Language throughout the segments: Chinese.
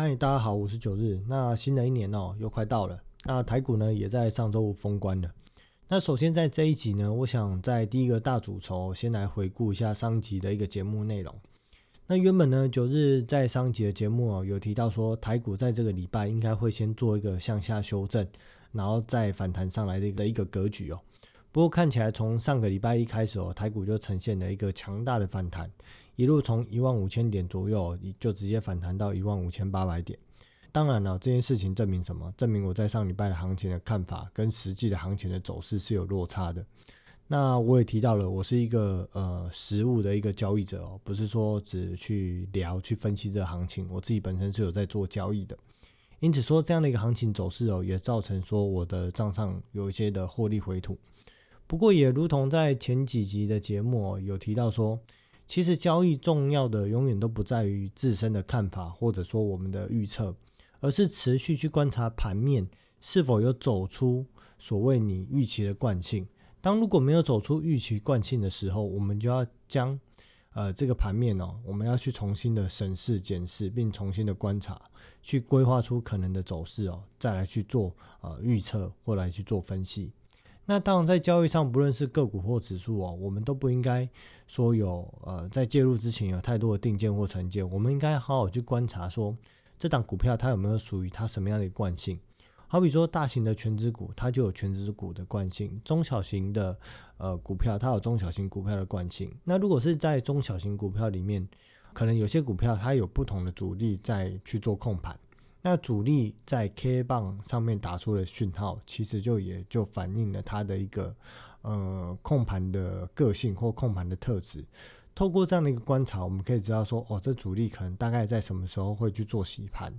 嗨，大家好，我是九日。那新的一年哦，又快到了。那台股呢，也在上周五封关了。那首先在这一集呢，我想在第一个大主轴先来回顾一下上集的一个节目内容。那原本呢，九日在上集的节目哦，有提到说台股在这个礼拜应该会先做一个向下修正，然后再反弹上来的一个格局哦。不过看起来从上个礼拜一开始哦，台股就呈现了一个强大的反弹，一路从一万五千点左右就直接反弹到一万五千八百点。当然了，这件事情证明什么？证明我在上礼拜的行情的看法跟实际的行情的走势是有落差的。那我也提到了，我是一个呃实物的一个交易者哦，不是说只去聊去分析这个行情，我自己本身是有在做交易的，因此说这样的一个行情走势哦，也造成说我的账上有一些的获利回吐。不过也如同在前几集的节目有提到说，其实交易重要的永远都不在于自身的看法或者说我们的预测，而是持续去观察盘面是否有走出所谓你预期的惯性。当如果没有走出预期惯性的时候，我们就要将呃这个盘面哦，我们要去重新的审视、检视，并重新的观察，去规划出可能的走势哦，再来去做呃预测或来去做分析。那当然在交易上，不论是个股或指数哦，我们都不应该说有呃在介入之前有太多的定见或成见，我们应该好好去观察说这档股票它有没有属于它什么样的惯性。好比说，大型的全值股，它就有全值股的惯性；中小型的呃股票，它有中小型股票的惯性。那如果是在中小型股票里面，可能有些股票它有不同的主力在去做控盘，那主力在 K 棒上面打出的讯号，其实就也就反映了它的一个呃控盘的个性或控盘的特质。透过这样的一个观察，我们可以知道说，哦，这主力可能大概在什么时候会去做洗盘，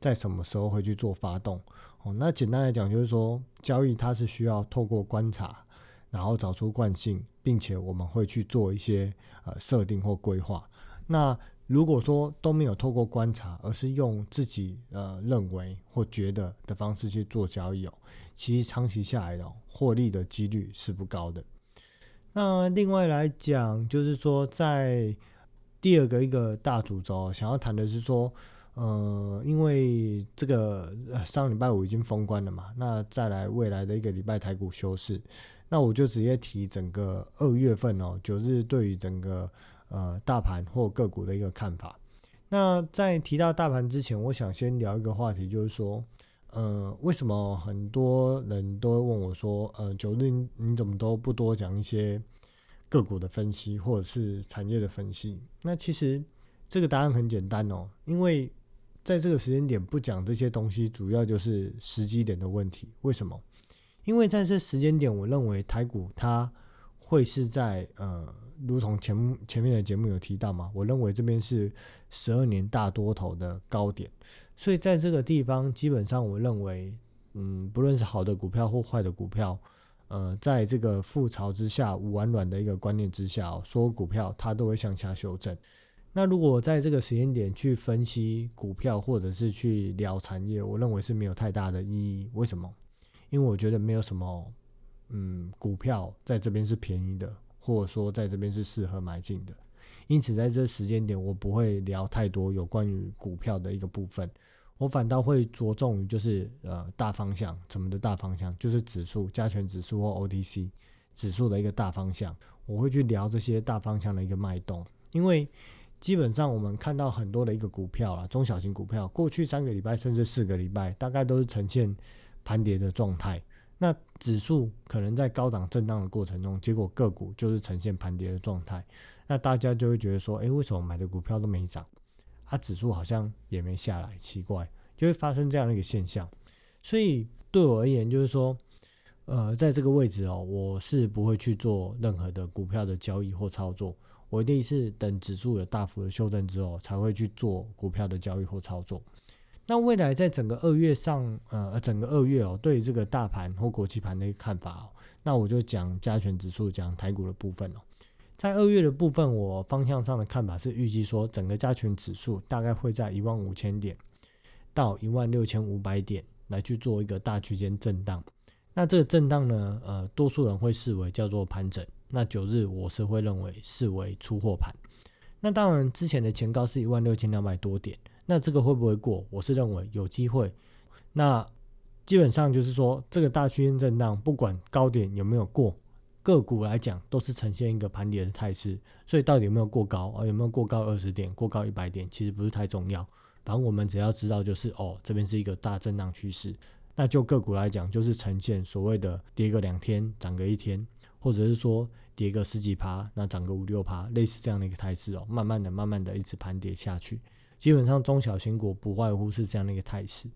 在什么时候会去做发动。哦，那简单来讲就是说，交易它是需要透过观察，然后找出惯性，并且我们会去做一些呃设定或规划。那如果说都没有透过观察，而是用自己呃认为或觉得的方式去做交易哦，其实长期下来的获利的几率是不高的。那另外来讲，就是说在第二个一个大主轴，想要谈的是说。呃，因为这个上礼拜五已经封关了嘛，那再来未来的一个礼拜台股休市，那我就直接提整个二月份哦，九日对于整个呃大盘或个股的一个看法。那在提到大盘之前，我想先聊一个话题，就是说，呃，为什么很多人都会问我说，呃，九日你怎么都不多讲一些个股的分析或者是产业的分析？那其实这个答案很简单哦，因为在这个时间点不讲这些东西，主要就是时机点的问题。为什么？因为在这时间点，我认为台股它会是在呃，如同前前面的节目有提到嘛，我认为这边是十二年大多头的高点，所以在这个地方，基本上我认为，嗯，不论是好的股票或坏的股票，呃，在这个覆巢之下无完卵的一个观念之下，所有股票它都会向下修正。那如果在这个时间点去分析股票，或者是去聊产业，我认为是没有太大的意义。为什么？因为我觉得没有什么，嗯，股票在这边是便宜的，或者说在这边是适合买进的。因此，在这时间点，我不会聊太多有关于股票的一个部分，我反倒会着重于就是呃大方向，怎么的大方向，就是指数、加权指数或 OTC 指数的一个大方向，我会去聊这些大方向的一个脉动，因为。基本上我们看到很多的一个股票啦，中小型股票，过去三个礼拜甚至四个礼拜，大概都是呈现盘跌的状态。那指数可能在高档震荡的过程中，结果个股就是呈现盘跌的状态。那大家就会觉得说，诶，为什么买的股票都没涨，它指数好像也没下来，奇怪，就会发生这样的一个现象。所以对我而言，就是说，呃，在这个位置哦，我是不会去做任何的股票的交易或操作。我一定是等指数有大幅的修正之后，才会去做股票的交易或操作。那未来在整个二月上，呃，整个二月哦，对这个大盘或国际盘的一个看法哦，那我就讲加权指数，讲台股的部分哦。在二月的部分，我方向上的看法是预计说，整个加权指数大概会在一万五千点到一万六千五百点来去做一个大区间震荡。那这个震荡呢，呃，多数人会视为叫做盘整。那九日我是会认为视为出货盘，那当然之前的前高是一万六千两百多点，那这个会不会过？我是认为有机会。那基本上就是说，这个大区间震荡，不管高点有没有过，个股来讲都是呈现一个盘跌的态势。所以到底有没有过高啊？有没有过高二十点、过高一百点，其实不是太重要。反正我们只要知道，就是哦，这边是一个大震荡趋势。那就个股来讲，就是呈现所谓的跌个两天，涨个一天，或者是说跌个十几趴，那涨个五六趴，类似这样的一个态势哦。慢慢的、慢慢的一直盘跌下去，基本上中小型股不外乎是这样的一个态势。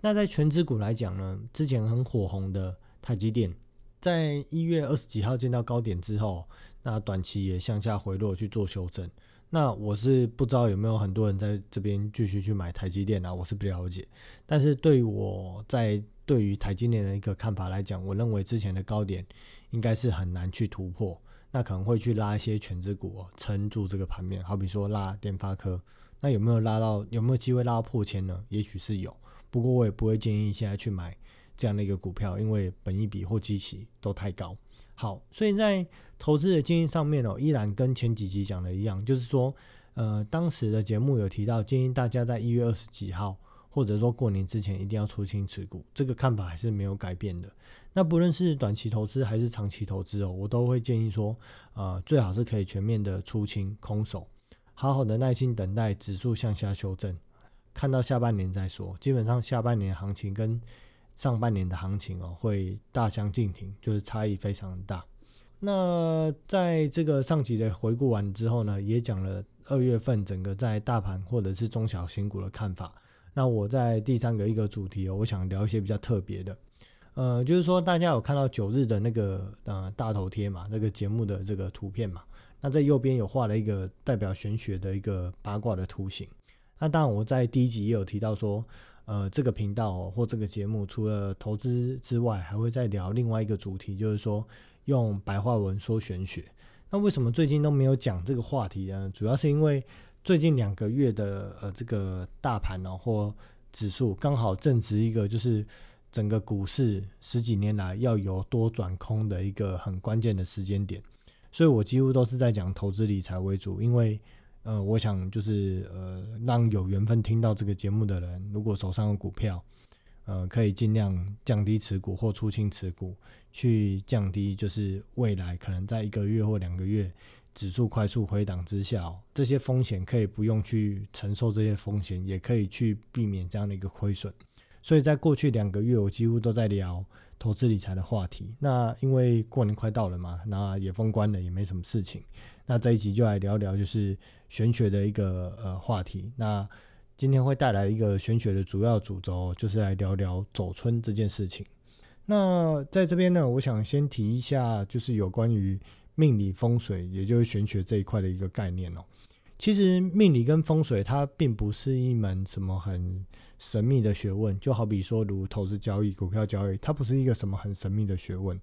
那在全指股来讲呢，之前很火红的台积电，在一月二十几号见到高点之后，那短期也向下回落去做修正。那我是不知道有没有很多人在这边继续去买台积电啊，我是不了解。但是对于我在对于台积电的一个看法来讲，我认为之前的高点应该是很难去突破，那可能会去拉一些全资股撑住这个盘面，好比说拉联发科，那有没有拉到有没有机会拉到破千呢？也许是有，不过我也不会建议现在去买这样的一个股票，因为本益比或基期都太高。好，所以在投资的建议上面哦，依然跟前几集讲的一样，就是说，呃，当时的节目有提到，建议大家在一月二十几号，或者说过年之前一定要出清持股，这个看法还是没有改变的。那不论是短期投资还是长期投资哦，我都会建议说，呃，最好是可以全面的出清空手，好好的耐心等待指数向下修正，看到下半年再说。基本上下半年行情跟上半年的行情哦，会大相径庭，就是差异非常大。那在这个上集的回顾完之后呢，也讲了二月份整个在大盘或者是中小型股的看法。那我在第三个一个主题哦，我想聊一些比较特别的，呃，就是说大家有看到九日的那个呃大头贴嘛，那个节目的这个图片嘛，那在右边有画了一个代表玄学的一个八卦的图形。那当然我在第一集也有提到说。呃，这个频道或这个节目，除了投资之外，还会再聊另外一个主题，就是说用白话文说玄学。那为什么最近都没有讲这个话题呢？主要是因为最近两个月的呃这个大盘哦或指数刚好正值一个就是整个股市十几年来要由多转空的一个很关键的时间点，所以我几乎都是在讲投资理财为主，因为。呃，我想就是呃，让有缘分听到这个节目的人，如果手上有股票，呃，可以尽量降低持股或出清持股，去降低就是未来可能在一个月或两个月指数快速回档之下，这些风险可以不用去承受这些风险，也可以去避免这样的一个亏损。所以在过去两个月，我几乎都在聊投资理财的话题。那因为过年快到了嘛，那也封关了，也没什么事情。那这一集就来聊聊，就是玄学的一个呃话题。那今天会带来一个玄学的主要主轴，就是来聊聊走春这件事情。那在这边呢，我想先提一下，就是有关于命理风水，也就是玄学这一块的一个概念哦。其实命理跟风水它并不是一门什么很神秘的学问，就好比说如投资交易、股票交易，它不是一个什么很神秘的学问。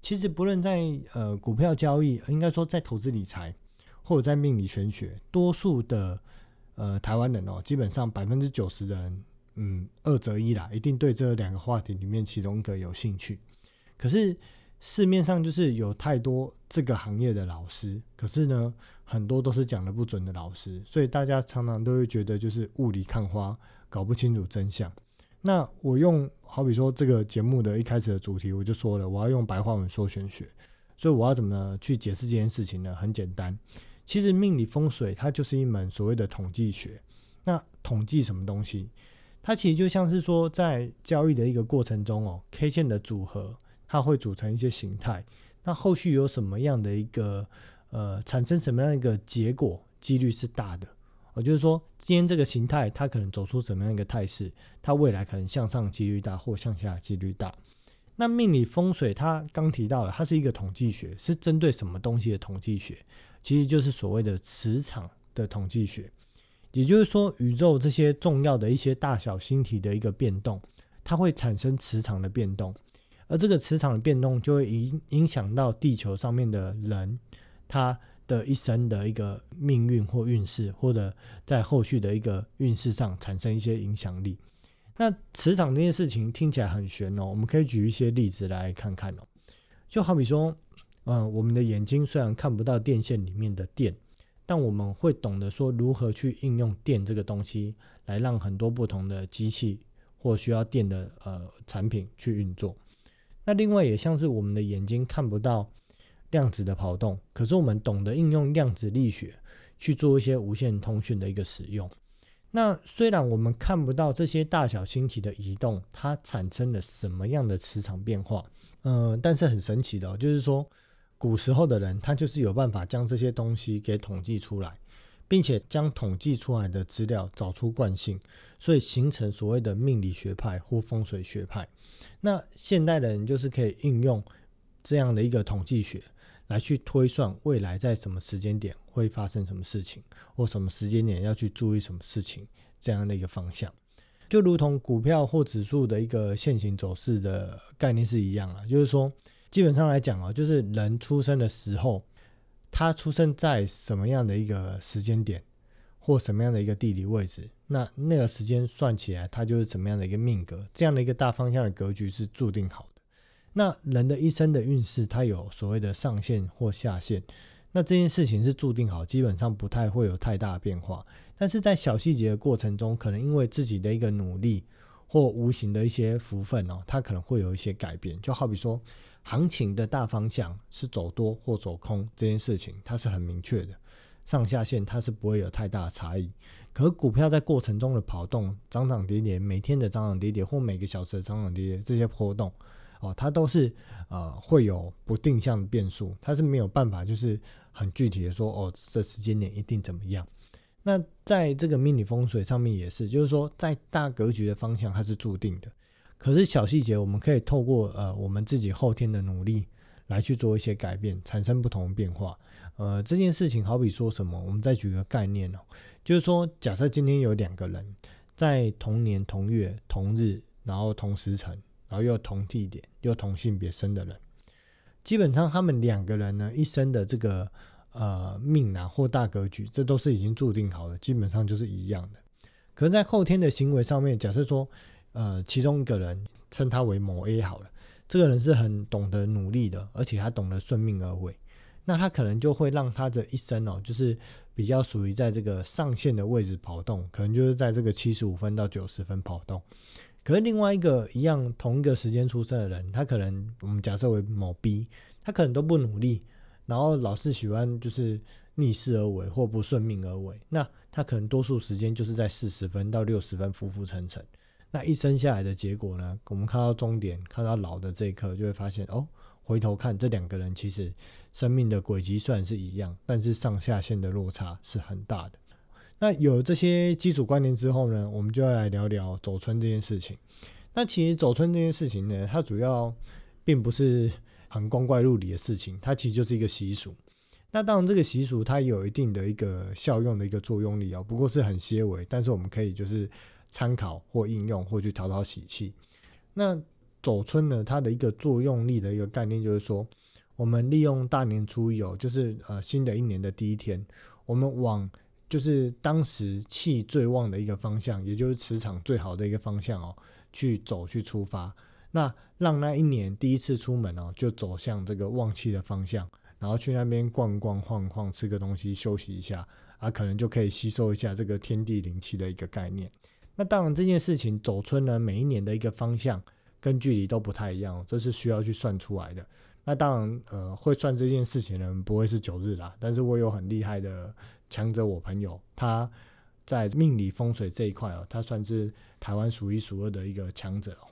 其实不论在呃股票交易，应该说在投资理财，或者在命理玄学，多数的呃台湾人哦，基本上百分之九十的人，嗯，二择一啦，一定对这两个话题里面其中一个有兴趣。可是市面上就是有太多这个行业的老师，可是呢，很多都是讲的不准的老师，所以大家常常都会觉得就是雾里看花，搞不清楚真相。那我用好比说这个节目的一开始的主题，我就说了，我要用白话文说玄学，所以我要怎么去解释这件事情呢？很简单，其实命理风水它就是一门所谓的统计学。那统计什么东西？它其实就像是说在交易的一个过程中哦，K 线的组合它会组成一些形态，那后续有什么样的一个呃产生什么样的一个结果，几率是大的。我就是说，今天这个形态它可能走出怎么样一个态势，它未来可能向上几率大或向下几率大。那命理风水它刚提到了，它是一个统计学，是针对什么东西的统计学？其实就是所谓的磁场的统计学。也就是说，宇宙这些重要的一些大小星体的一个变动，它会产生磁场的变动，而这个磁场的变动就会影影响到地球上面的人，他。的一生的一个命运或运势，或者在后续的一个运势上产生一些影响力。那磁场这件事情听起来很玄哦，我们可以举一些例子来看看哦。就好比说，嗯，我们的眼睛虽然看不到电线里面的电，但我们会懂得说如何去应用电这个东西，来让很多不同的机器或需要电的呃产品去运作。那另外也像是我们的眼睛看不到量子的跑动，可是我们懂得应用量子力学去做一些无线通讯的一个使用。那虽然我们看不到这些大小星体的移动，它产生了什么样的磁场变化，嗯，但是很神奇的，就是说。古时候的人，他就是有办法将这些东西给统计出来，并且将统计出来的资料找出惯性，所以形成所谓的命理学派或风水学派。那现代的人就是可以应用这样的一个统计学来去推算未来在什么时间点会发生什么事情，或什么时间点要去注意什么事情这样的一个方向，就如同股票或指数的一个线形走势的概念是一样啊，就是说。基本上来讲哦，就是人出生的时候，他出生在什么样的一个时间点，或什么样的一个地理位置，那那个时间算起来，它就是怎么样的一个命格，这样的一个大方向的格局是注定好的。那人的一生的运势，它有所谓的上限或下限，那这件事情是注定好，基本上不太会有太大的变化。但是在小细节的过程中，可能因为自己的一个努力或无形的一些福分哦，它可能会有一些改变。就好比说。行情的大方向是走多或走空这件事情，它是很明确的，上下限它是不会有太大的差异。可股票在过程中的跑动，涨涨跌跌，每天的涨涨跌跌或每个小时的涨涨跌跌这些波动，哦，它都是呃会有不定向的变数，它是没有办法就是很具体的说哦，这时间点一定怎么样。那在这个命理风水上面也是，就是说在大格局的方向它是注定的。可是小细节，我们可以透过呃我们自己后天的努力来去做一些改变，产生不同的变化。呃，这件事情好比说什么？我们再举个概念哦，就是说，假设今天有两个人在同年同月同日，然后同时辰，然后又同地点又同性别生的人，基本上他们两个人呢一生的这个呃命啊或大格局，这都是已经注定好了，基本上就是一样的。可是，在后天的行为上面，假设说。呃，其中一个人称他为某 A 好了，这个人是很懂得努力的，而且他懂得顺命而为，那他可能就会让他的一生哦，就是比较属于在这个上限的位置跑动，可能就是在这个七十五分到九十分跑动。可是另外一个一样同一个时间出生的人，他可能我们假设为某 B，他可能都不努力，然后老是喜欢就是逆势而为或不顺命而为，那他可能多数时间就是在四十分到六十分浮浮沉沉。那一生下来的结果呢？我们看到终点，看到老的这一刻，就会发现哦，回头看这两个人其实生命的轨迹虽然是一样，但是上下限的落差是很大的。那有这些基础观念之后呢，我们就要来聊聊走春这件事情。那其实走春这件事情呢，它主要并不是很光怪陆离的事情，它其实就是一个习俗。那当然，这个习俗它有一定的一个效用的一个作用力哦，不过是很些微，但是我们可以就是。参考或应用或去讨讨喜气。那走春呢？它的一个作用力的一个概念就是说，我们利用大年初一哦，就是呃新的一年的第一天，我们往就是当时气最旺的一个方向，也就是磁场最好的一个方向哦，去走去出发。那让那一年第一次出门哦，就走向这个旺气的方向，然后去那边逛逛晃晃，吃个东西休息一下啊，可能就可以吸收一下这个天地灵气的一个概念。那当然，这件事情走春呢，每一年的一个方向跟距离都不太一样，这是需要去算出来的。那当然，呃，会算这件事情的人不会是九日啦，但是我有很厉害的强者，我朋友他在命理风水这一块哦，他算是台湾数一数二的一个强者哦。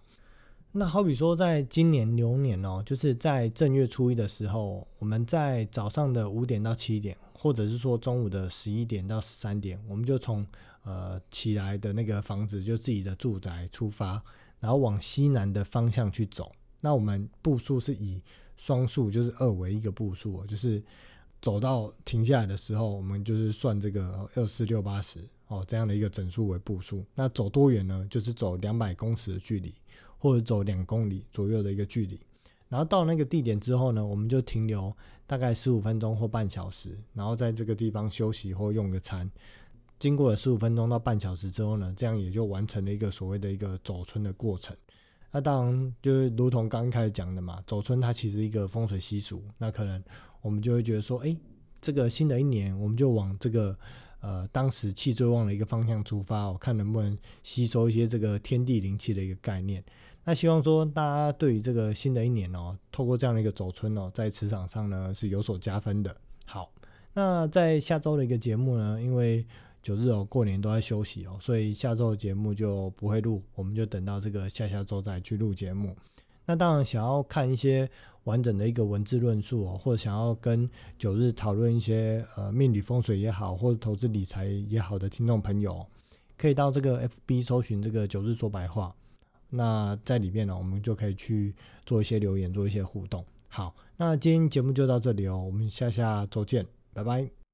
那好比说，在今年牛年哦，就是在正月初一的时候，我们在早上的五点到七点，或者是说中午的十一点到十三点，我们就从呃，起来的那个房子就自己的住宅出发，然后往西南的方向去走。那我们步数是以双数，就是二为一个步数哦，就是走到停下来的时候，我们就是算这个二四六八十哦这样的一个整数为步数。那走多远呢？就是走两百公尺的距离，或者走两公里左右的一个距离。然后到那个地点之后呢，我们就停留大概十五分钟或半小时，然后在这个地方休息或用个餐。经过了十五分钟到半小时之后呢，这样也就完成了一个所谓的一个走春的过程。那当然就是如同刚开始讲的嘛，走春它其实一个风水习俗。那可能我们就会觉得说，哎，这个新的一年，我们就往这个呃当时气最旺的一个方向出发，哦看能不能吸收一些这个天地灵气的一个概念。那希望说大家对于这个新的一年哦，透过这样的一个走春哦，在磁场上呢是有所加分的。好，那在下周的一个节目呢，因为九日哦过年都在休息哦，所以下周的节目就不会录，我们就等到这个下下周再去录节目。那当然，想要看一些完整的一个文字论述哦，或者想要跟九日讨论一些呃命理风水也好，或者投资理财也好的听众朋友，可以到这个 FB 搜寻这个九日说白话。那在里面呢，我们就可以去做一些留言，做一些互动。好，那今天节目就到这里哦，我们下下周见，拜拜。